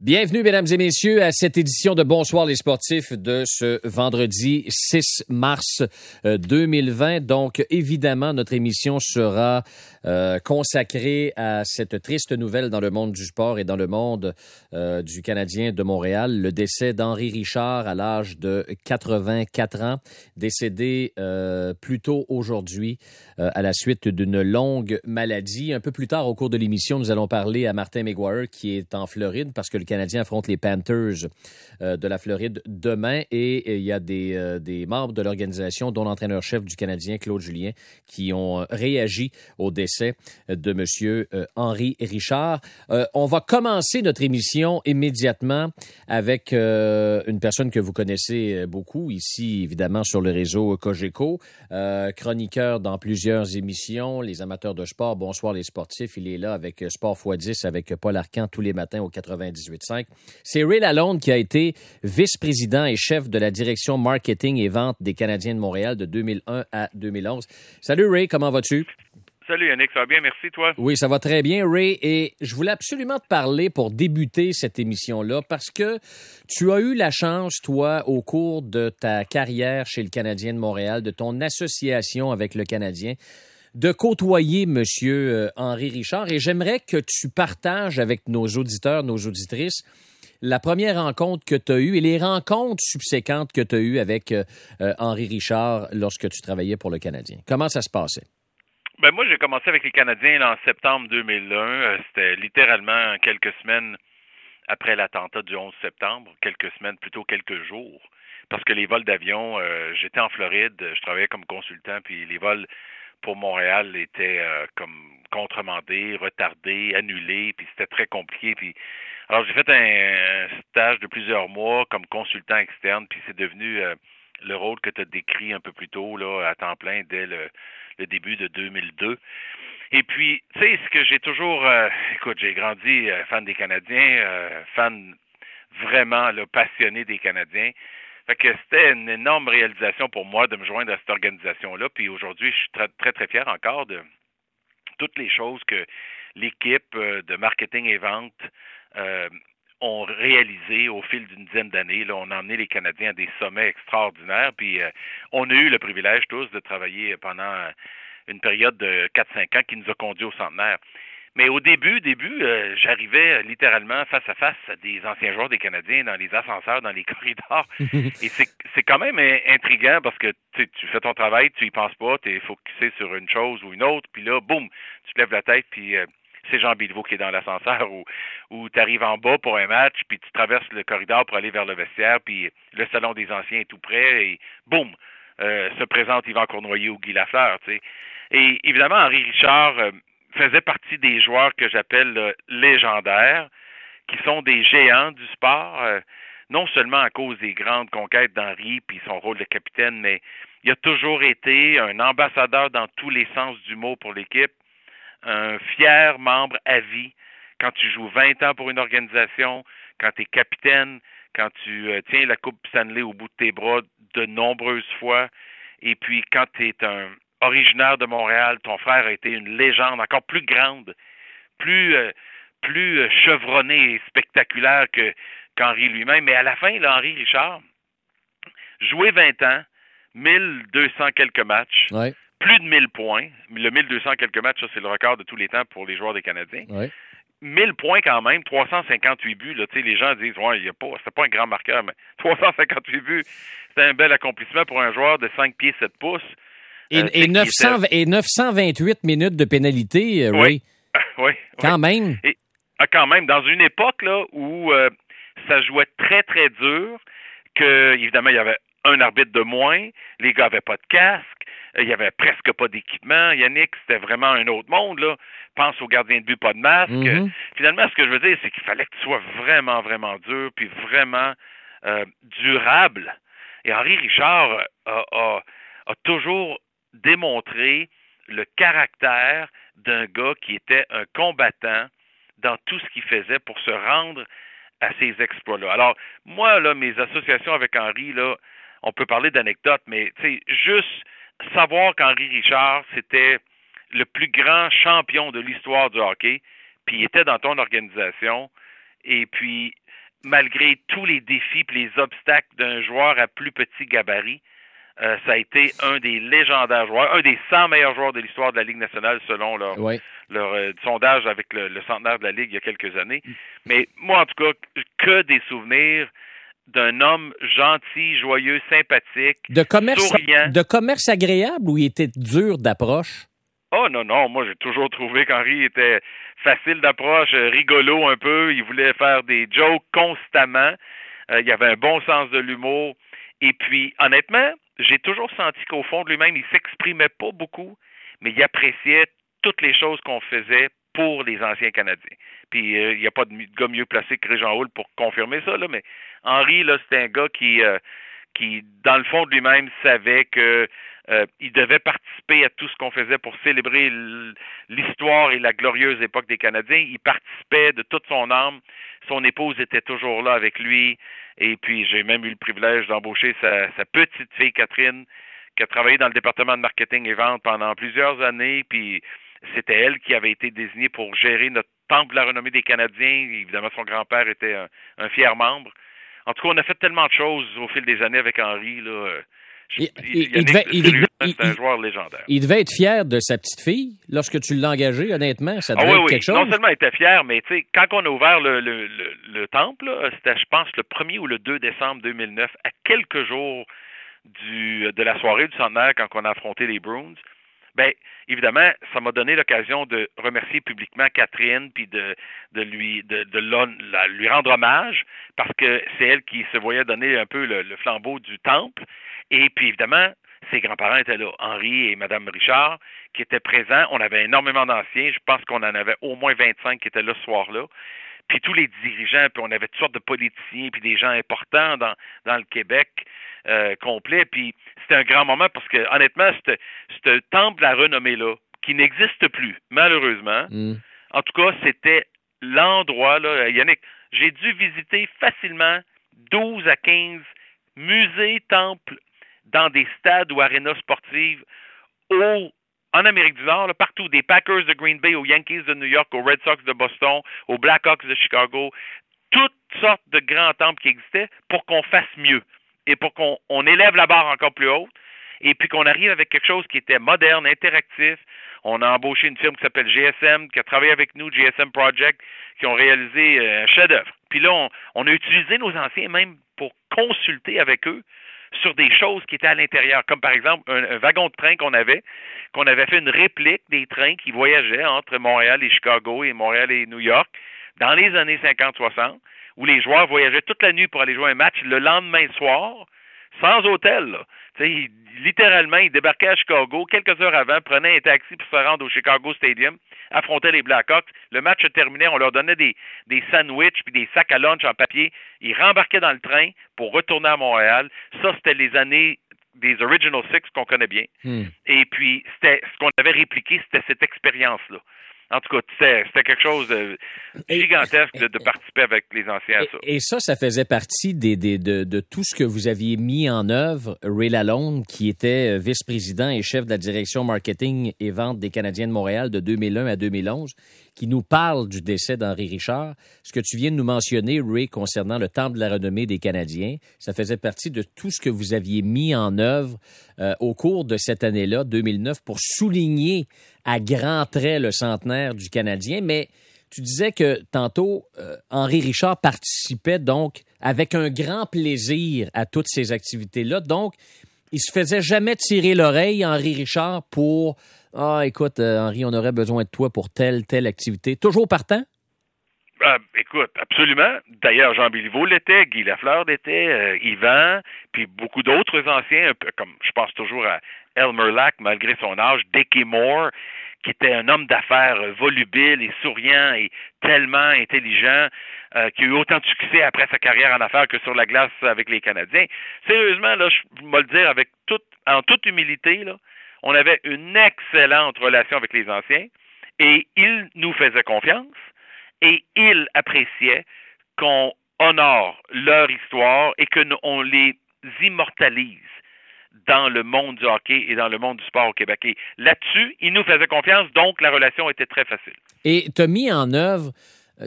Bienvenue, mesdames et messieurs, à cette édition de Bonsoir les sportifs de ce vendredi 6 mars 2020. Euh, Donc, évidemment, notre émission sera euh, consacrée à cette triste nouvelle dans le monde du sport et dans le monde euh, du Canadien de Montréal, le décès d'Henri Richard à l'âge de 84 ans, décédé plus tôt aujourd'hui à la suite d'une longue maladie. Un peu plus tard au cours de l'émission, nous allons parler à Martin McGuire qui est en Floride parce que Canadien affronte les Panthers euh, de la Floride demain et il y a des, euh, des membres de l'organisation, dont l'entraîneur-chef du Canadien, Claude Julien, qui ont réagi au décès de M. Euh, Henri Richard. on va commencer notre émission immédiatement avec une personne que vous connaissez beaucoup ici, évidemment, sur le réseau Cogeco, chroniqueur dans plusieurs émissions, les amateurs de sport, bonsoir les sportifs. Il est là avec Sport x10 avec Paul Arcan tous les matins au 98 c'est Ray Lalonde qui a été vice-président et chef de la direction marketing et vente des Canadiens de Montréal de 2001 à 2011. Salut Ray, comment vas-tu? Salut Yannick, ça va bien, merci toi? Oui, ça va très bien Ray et je voulais absolument te parler pour débuter cette émission-là parce que tu as eu la chance, toi, au cours de ta carrière chez le Canadien de Montréal, de ton association avec le Canadien, de côtoyer M. Euh, Henri Richard et j'aimerais que tu partages avec nos auditeurs, nos auditrices, la première rencontre que tu as eue et les rencontres subséquentes que tu as eues avec euh, euh, Henri Richard lorsque tu travaillais pour le Canadien. Comment ça se passait? Ben moi, j'ai commencé avec les Canadiens en septembre 2001. C'était littéralement quelques semaines après l'attentat du 11 septembre, quelques semaines, plutôt quelques jours, parce que les vols d'avion, j'étais en Floride, je travaillais comme consultant, puis les vols pour Montréal était euh, comme contremandé, retardé, annulé, puis c'était très compliqué. Puis alors j'ai fait un, stage de plusieurs mois comme consultant externe, puis c'est devenu euh, le rôle que tu as décrit un peu plus tôt là à temps plein dès le, début de 2002. Et puis, tu sais, ce que j'ai toujours, euh, écoute, j'ai grandi fan des Canadiens, fan vraiment passionné des Canadiens. Fait que c'était une énorme réalisation pour moi de me joindre à cette organisation-là. Puis aujourd'hui, je suis très, très, très fier encore de toutes les choses que l'équipe euh, de marketing et vente euh, ont réalisées au fil d'une dizaine d'années. Là, on a emmené les Canadiens à des sommets extraordinaires. Puis euh, on a eu le privilège tous de travailler pendant une période de 4-5 ans qui nous a conduit au centenaire. Mais au début, début, euh, j'arrivais littéralement face à face à des anciens joueurs des Canadiens dans les ascenseurs, dans les corridors. Et c'est quand même intriguant parce que tu fais ton travail, tu y penses pas, tu es focusé sur une chose ou une autre, puis là, boum, tu te lèves la tête, puis euh, c'est Jean Bilvaux qui est dans l'ascenseur ou, ou tu arrives en bas pour un match, puis tu traverses le corridor pour aller vers le vestiaire, puis le salon des anciens est tout près, et boum, euh, se présente Yvan Cournoyer ou Guy Lafleur, tu sais. Et évidemment, Henri Richard faisait partie des joueurs que j'appelle légendaires, qui sont des géants du sport, euh, non seulement à cause des grandes conquêtes d'Henri puis son rôle de capitaine, mais il a toujours été un ambassadeur dans tous les sens du mot pour l'équipe, un fier membre à vie. Quand tu joues 20 ans pour une organisation, quand tu es capitaine, quand tu euh, tiens la Coupe Stanley au bout de tes bras de nombreuses fois, et puis quand tu es un, originaire de Montréal, ton frère a été une légende encore plus grande, plus, euh, plus euh, chevronnée et spectaculaire que qu'Henri lui-même. Mais à la fin, là, Henri Richard, joué 20 ans, 1200 quelques matchs, plus de 1000 points. Le 1200 quelques matchs, ça, c'est le record de tous les temps pour les joueurs des Canadiens. 1000 points quand même, 358 buts. Là, les gens disent, ouais, il a pas, c'est pas un grand marqueur, mais 358 buts, c'est un bel accomplissement pour un joueur de 5 pieds 7 pouces. Et, 928 euh, minutes de pénalité, euh, Ray. Oui. Quand même. Ah, quand même, dans une époque là où euh, ça jouait très, très dur, que évidemment, il y avait un arbitre de moins, les gars n'avaient pas de casque, il n'y avait presque pas d'équipement. Yannick, c'était vraiment un autre monde, là. Pense aux gardiens de but, pas de masque. Mm-hmm. Finalement, ce que je veux dire, c'est qu'il fallait que tu sois vraiment, vraiment dur, puis vraiment durable. Et Henri Richard a, a toujours démontrer le caractère d'un gars qui était un combattant dans tout ce qu'il faisait pour se rendre à ces exploits-là. Alors, moi, là, mes associations avec Henri, là, on peut parler d'anecdotes, mais juste savoir qu'Henri Richard, c'était le plus grand champion de l'histoire du hockey, puis il était dans ton organisation, et puis malgré tous les défis et les obstacles d'un joueur à plus petit gabarit, euh, ça a été un des légendaires joueurs, un des 100 meilleurs joueurs de l'histoire de la Ligue nationale selon leur, leur euh, sondage avec le, centenaire de la Ligue il y a quelques années. Mais moi, en tout cas, que des souvenirs d'un homme gentil, joyeux, sympathique, de commerce, De commerce agréable ou il était dur d'approche? Oh non, non, moi j'ai toujours trouvé qu'Henri était facile d'approche, euh, rigolo un peu, il voulait faire des jokes constamment, il avait un bon sens de l'humour, et puis honnêtement, j'ai toujours senti qu'au fond de lui-même, il s'exprimait pas beaucoup, mais il appréciait toutes les choses qu'on faisait pour les anciens Canadiens. Puis euh, il n'y a pas de gars mieux placé que Régent Houle pour confirmer ça, là, mais Henri, là, c'était un gars qui, euh, qui, dans le fond de lui-même, savait que euh, il devait participer à tout ce qu'on faisait pour célébrer l'histoire et la glorieuse époque des Canadiens. Il participait de toute son âme. Son épouse était toujours là avec lui. Et puis, j'ai même eu le privilège d'embaucher sa, petite fille Catherine, qui a travaillé dans le département de marketing et vente pendant plusieurs années. Puis, c'était elle qui avait été désignée pour gérer notre temple de la renommée des Canadiens. Évidemment, son grand-père était un, fier membre. En tout cas, on a fait tellement de choses au fil des années avec Henri. Là. Il, devait, un joueur légendaire. Il devait être fier de sa petite fille lorsque tu l'as engagé, honnêtement. Ça ah devait être quelque chose. Non seulement il était fier, mais tu sais, quand on a ouvert le, le, le, temple, c'était, je pense, le 1er ou le 2 décembre 2009, à quelques jours du, de la soirée du centenaire, quand on a affronté les Bruins. Ben, évidemment, ça m'a donné l'occasion de remercier publiquement Catherine puis de, de lui de, de lui rendre hommage parce que c'est elle qui se voyait donner un peu le flambeau du temple. Et puis, évidemment, ses grands-parents étaient là, Henri et Mme Richard, qui étaient présents. On avait énormément d'anciens. Je pense qu'on en avait au moins 25 qui étaient là ce soir-là. Puis tous les dirigeants, puis on avait toutes sortes de politiciens, puis des gens importants dans, dans le Québec euh, complet. Puis c'était un grand moment parce que, honnêtement, ce temple à renommée-là, qui n'existe plus, malheureusement, mm. en tout cas, c'était l'endroit, là, Yannick, j'ai dû visiter facilement 12 à 15 musées, temples, dans des stades ou arénas sportives en Amérique du Nord, partout, des Packers de Green Bay aux Yankees de New York, aux Red Sox de Boston, aux Blackhawks de Chicago, toutes sortes de grands temples qui existaient pour qu'on fasse mieux et pour qu'on élève la barre encore plus haute et puis qu'on arrive avec quelque chose qui était moderne, interactif. On a embauché une firme qui s'appelle GSM, qui a travaillé avec nous, GSM Project, qui ont réalisé euh, un chef-d'œuvre. Puis là, on, on, a utilisé nos anciens même pour consulter avec eux sur des choses qui étaient à l'intérieur, comme par exemple un, wagon de train qu'on avait, qu'on avait fait une réplique des trains qui voyageaient entre Montréal et Chicago et Montréal et New York dans les années 50-60, où les joueurs voyageaient toute la nuit pour aller jouer un match le lendemain soir, sans hôtel. Littéralement, il débarquait à Chicago quelques heures avant, prenait un taxi pour se rendre au Chicago Stadium, affrontait les Blackhawks. Le match terminait, on leur donnait des, des sandwichs puis des sacs à lunch en papier. Ils rembarquaient dans le train pour retourner à Montréal. Ça, c'était les années des Original Six qu'on connaît bien. Hmm. Et puis, c'était ce qu'on avait répliqué, c'était cette expérience-là. En tout cas, c'était quelque chose de gigantesque de, participer avec les anciens à ça. Et, ça, ça faisait partie des, de, de, tout ce que vous aviez mis en œuvre. Ray Lalonde, qui était euh, vice-président et chef de la direction marketing et vente des Canadiens de Montréal de 2001 à 2011, qui nous parle du décès d'Henri Richard. Ce que tu viens de nous mentionner, Ray, concernant le Temple de la renommée des Canadiens, ça faisait partie de tout ce que vous aviez mis en œuvre euh, au cours de cette année-là, 2009, pour souligner à grands traits le centenaire du Canadien. Mais tu disais que tantôt, euh, Henri Richard participait donc avec un grand plaisir à toutes ces activités-là. Donc, il se faisait jamais tirer l'oreille, Henri Richard, pour ah, écoute, euh, Henri, on aurait besoin de toi pour telle, telle activité. Toujours partant? Ah, écoute, absolument. D'ailleurs, Jean Béliveau l'était, Guy Lafleur l'était, euh, Yvan, puis beaucoup d'autres anciens, comme je pense toujours à Elmer Lack, malgré son âge, Dickie Moore, qui était un homme d'affaires volubile et souriant et tellement intelligent, euh, qui a eu autant de succès après sa carrière en affaires que sur la glace avec les Canadiens. Sérieusement, là, je vais le dire avec toute, en toute humilité, là, on avait une excellente relation avec les anciens et ils nous faisaient confiance et ils appréciaient qu'on honore leur histoire et qu'on les immortalise dans le monde du hockey et dans le monde du sport au Québec. Et là-dessus, ils nous faisaient confiance, donc la relation était très facile. Et tu as mis en œuvre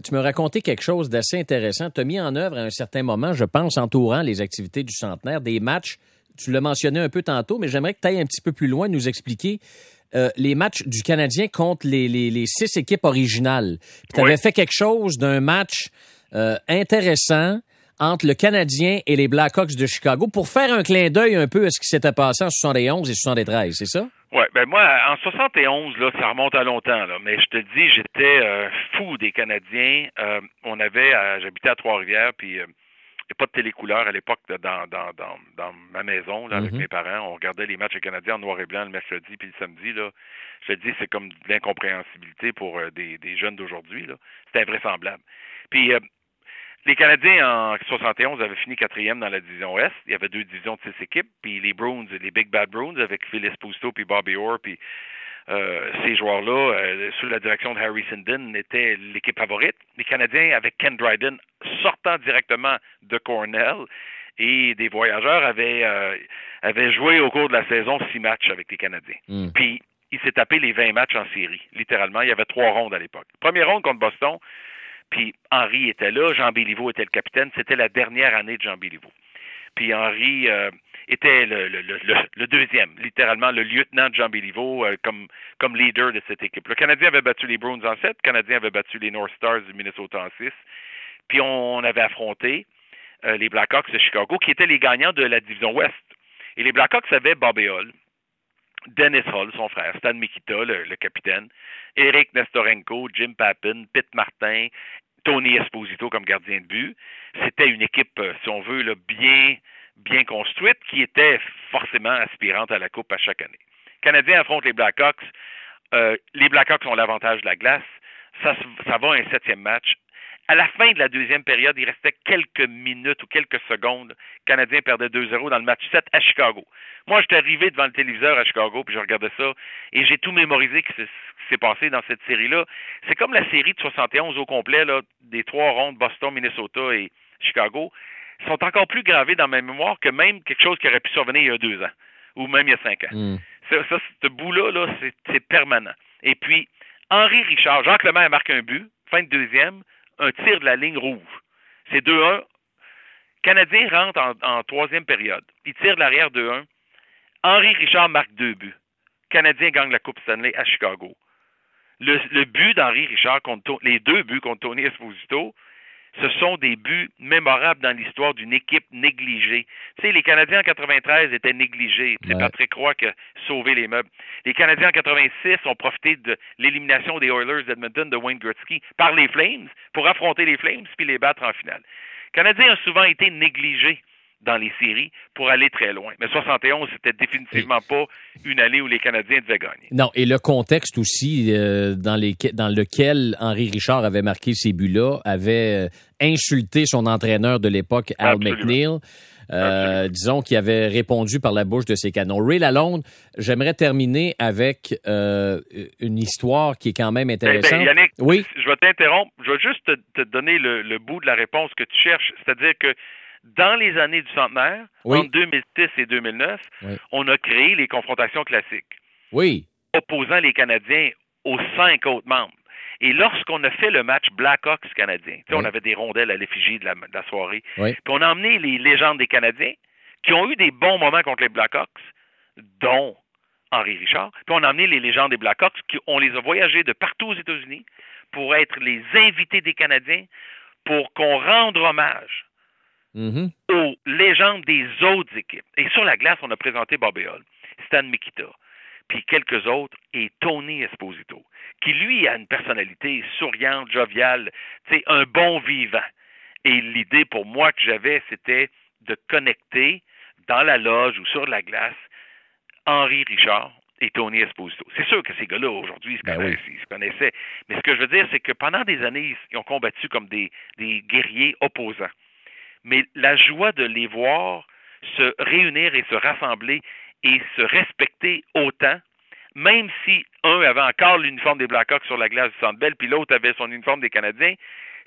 tu me racontais quelque chose d'assez intéressant. Tu as mis en œuvre à un certain moment, je pense, entourant les activités du centenaire, des matchs. Tu l'as mentionné un peu tantôt, mais j'aimerais que tu ailles un petit peu plus loin, nous expliquer euh, les matchs du Canadien contre les, les, six équipes originales. Tu avais fait quelque chose d'un match euh, intéressant entre le Canadien et les Blackhawks de Chicago pour faire un clin d'œil un peu à ce qui s'était passé en 71 et 73, c'est ça? Oui, ben moi, en 71, là, ça remonte à longtemps, là, mais je te dis, j'étais euh, fou des Canadiens. on avait, j'habitais à Trois-Rivières, puis n'y pas de télécouleur à l'époque dans, dans, dans, dans, ma maison là, avec mhm. mes parents. On regardait les matchs canadiens en noir et blanc le mercredi puis le samedi. Là. Je te dis, c'est comme de l'incompréhensibilité pour euh, des, des, jeunes d'aujourd'hui. C'était invraisemblable. Puis euh, les Canadiens en 71 avaient fini quatrième dans la division Ouest. Il y avait deux divisions de six équipes. Puis les Bruins, les Big Bad Bruins avec Phil Esposito puis Bobby Orr puis ces joueurs-là, euh, sous la direction de Harry Sinden, étaient l'équipe favorite. Les Canadiens, avec Ken Dryden, sortant directement de Cornell, et des voyageurs avaient, euh, avaient joué au cours de la saison six matchs avec les Canadiens. Hmm. Puis, il s'est tapé les 20 matchs en série, littéralement. Il y avait trois rondes à l'époque. Première ronde contre Boston, puis Henri était là, Jean Béliveau était le capitaine. C'était la dernière année de Jean Béliveau. Puis Henri était le, le, le, le, deuxième, littéralement le lieutenant de Jean Béliveau euh, comme, comme leader de cette équipe. Le Canadien avait battu les Bruins en 7, le Canadien avait battu les North Stars du Minnesota en 6, puis on avait affronté euh, les Blackhawks de Chicago, qui étaient les gagnants de la division Ouest. Et les Blackhawks avaient Bobby Hall, Dennis Hall, son frère, Stan Mikita, le, capitaine, Eric Nestorenko, Jim Pappin, Pete Martin, Tony Esposito comme gardien de but. C'était une équipe, euh, si on veut, là, bien bien construite qui était forcément aspirante à la Coupe à chaque année. Canadiens affrontent les Blackhawks. Euh, les Blackhawks ont l'avantage de la glace. Ça, va un septième match. À la fin de la deuxième période, il restait quelques minutes ou quelques secondes. Le Canadien perdait 2-0 dans le match 7 à Chicago. Moi, j'étais arrivé devant le téléviseur à Chicago, puis je regardais ça, et j'ai tout mémorisé ce qui s'est passé dans cette série-là. C'est comme la série de 71 au complet, là, des trois rondes Boston, Minnesota et Chicago sont encore plus gravés dans ma mémoire que même quelque chose qui aurait pu survenir il y a deux ans ou même il y a cinq ans. Hmm. Ça, ce bout-là, -là, c'est permanent. Et puis, Henri Richard, Jacques Lemaire marque un but, fin de deuxième, un tir de la ligne rouge. C'est 2-1. Canadien rentre en, troisième période. Il tire de l'arrière 2-1. Henri Richard marque deux buts. Canadien gagne la Coupe Stanley à Chicago. Le, le but d'Henri Richard contre les deux buts contre Tony Esposito, ce sont des buts mémorables dans l'histoire d'une équipe négligée. Tu sais, les Canadiens en 93 étaient négligés. C'est Patrick Roy qui a sauvé les meubles. Les Canadiens en 86 ont profité de l'élimination des Oilers d'Edmonton de Wayne Gretzky par les Flames pour affronter les Flames puis les battre en finale. Les Canadiens ont souvent été négligés dans les séries pour aller très loin. Mais 71, c'était définitivement pas une année où les Canadiens devaient gagner. Non, et le contexte aussi euh, dans, les, dans lequel Henri Richard avait marqué ces buts-là avait euh, insulté son entraîneur de l'époque, Al McNeil. Euh, disons qu'il avait répondu par la bouche de ses canons. Ray Lalonde, j'aimerais terminer avec une histoire qui est quand même ben, ben, intéressante. Yannick, oui? je vais t'interrompre. Je vais juste te, donner le, le, bout de la réponse que tu cherches. C'est-à-dire que dans les années du centenaire, entre 2006 et 2009, on a créé les confrontations classiques. Oui. Opposant les Canadiens aux cinq autres membres. Et lorsqu'on a fait le match Blackhawks canadien, on avait des rondelles à l'effigie de, la, soirée, puis on a emmené les légendes des Canadiens qui ont eu des bons moments contre les Blackhawks, dont Henri Richard, puis on a emmené les légendes des Blackhawks, qui, on les a voyagés de partout aux États-Unis pour être les invités des Canadiens, pour qu'on rende hommage Mm-hmm. aux légendes des autres équipes. Et sur la glace, on a présenté Bobby Hall, Stan Mikita, puis quelques autres, et Tony Esposito, qui lui a une personnalité souriante, joviale, un bon vivant. Et l'idée pour moi que j'avais, c'était de connecter dans la loge ou sur la glace Henri Richard et Tony Esposito. C'est sûr que ces gars-là, aujourd'hui, ben ils, se connaissaient. Mais ce que je veux dire, c'est que pendant des années, ils ont combattu comme des guerriers opposants mais la joie de les voir se réunir et se rassembler et se respecter autant, même si un avait encore l'uniforme des Blackhawks sur la glace du Centre Bell, puis l'autre avait son uniforme des Canadiens,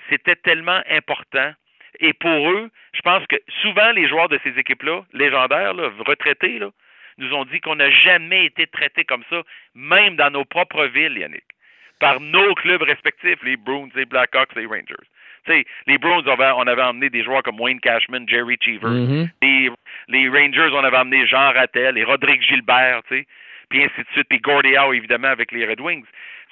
c'était tellement important. Et pour eux, je pense que souvent les joueurs de ces équipes-là, légendaires, retraités, nous ont dit qu'on n'a jamais été traités comme ça, même dans nos propres villes, Yannick. par nos clubs respectifs, les Bruins, les Blackhawks, les Rangers. Sais, les Bruins, on avait emmené des joueurs comme Wayne Cashman, Jerry Cheever. Mm-hmm. les, les, Rangers, on avait emmené Jean Rattel, et Rodrigue Gilbert, puis ainsi de suite, puis Gordie Howe, évidemment, avec les Red Wings.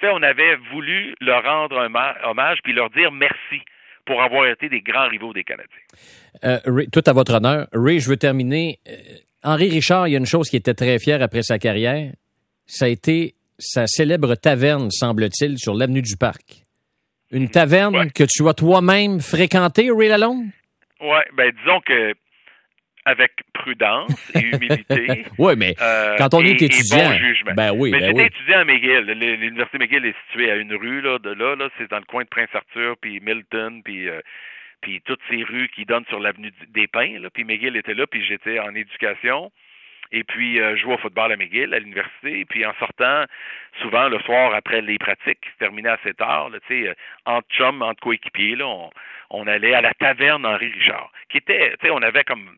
on avait voulu leur rendre un hommage puis leur dire merci pour avoir été des grands rivaux des Canadiens. Euh, tout à votre honneur. Ray, je veux terminer. Euh, Henri Richard, il y a une chose qui était très fière après sa carrière. Ça a été sa célèbre taverne, semble-t-il, sur l'avenue du Parc. Une taverne que tu as toi-même fréquentée, Ray Lalonde? Oui, ben disons que avec prudence et humilité. oui, mais euh, quand on est étudiant. Ben oui, mais ben j'étais étudiant à McGill. L'université McGill est située à une rue là, de là. là c'est dans le coin de Prince Arthur, puis Milton, puis euh, puis toutes ces rues qui donnent sur l'avenue des Pins. Là, puis McGill était là, puis j'étais en éducation. Et puis, euh, je jouais au football à McGill, à l'université. Puis, en sortant, souvent, le soir, après les pratiques, qui se terminaient assez tard, là, euh, entre chums, entre coéquipiers, là, on, on allait à la taverne Henri Richard, qui était, tu sais, on avait comme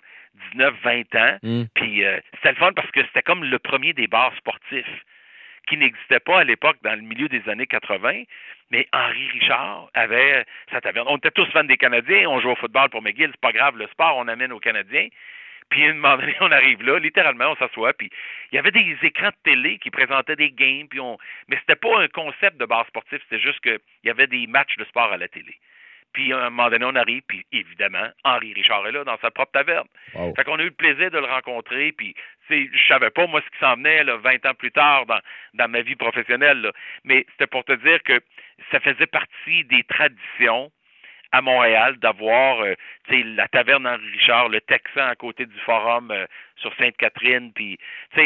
19, 20 ans. Mm. Puis euh, c'était le fun parce que c'était comme le premier des bars sportifs qui n'existait pas à l'époque dans le milieu des années 80. Mais Henri Richard avait sa taverne. On était tous fans des Canadiens, on jouait au football pour McGill, c'est pas grave, le sport, on amène aux Canadiens. Puis à un moment donné, on arrive là, littéralement, on s'assoit, puis il y avait des écrans de télé qui présentaient des games, puis on... mais c'était pas un concept de bar sportif, c'était juste qu'il y avait des matchs de sport à la télé. Puis à un moment donné, on arrive, puis évidemment, Henri Richard est là dans sa propre taverne. Fait qu'on a eu le plaisir de le rencontrer, puis je savais pas moi ce qui s'en venait là, 20 ans plus tard dans, dans ma vie professionnelle, mais c'était pour te dire que ça faisait partie des traditions à Montréal d'avoir euh, la taverne Henri Richard, le Texan à côté du forum euh, sur Sainte-Catherine,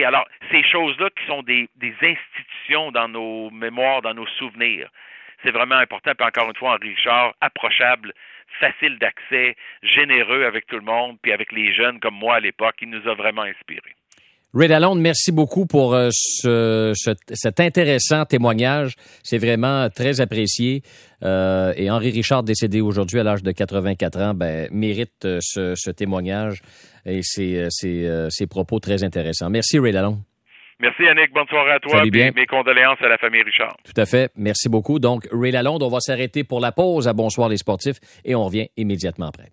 alors ces choses-là qui sont des, des institutions dans nos mémoires, dans nos souvenirs c'est vraiment important. Puis encore une fois, Henri Richard, approchable, facile d'accès, généreux avec tout le monde, puis avec les jeunes comme moi à l'époque, il nous a vraiment inspirés. Ray Lalonde, merci beaucoup pour euh, ce, cet intéressant témoignage. C'est vraiment très apprécié. Euh, et Henri Richard, décédé aujourd'hui à l'âge de 84 ans, ben, mérite euh, ce, ce témoignage et ses, ses, propos très intéressants. Merci, Ray Lalonde. Merci Yannick, bonne soirée à toi. bien. Mes condoléances à la famille Richard. Tout à fait, merci beaucoup. Donc, Ray Lalonde, on va s'arrêter pour la pause à Bonsoir les sportifs et on revient immédiatement après.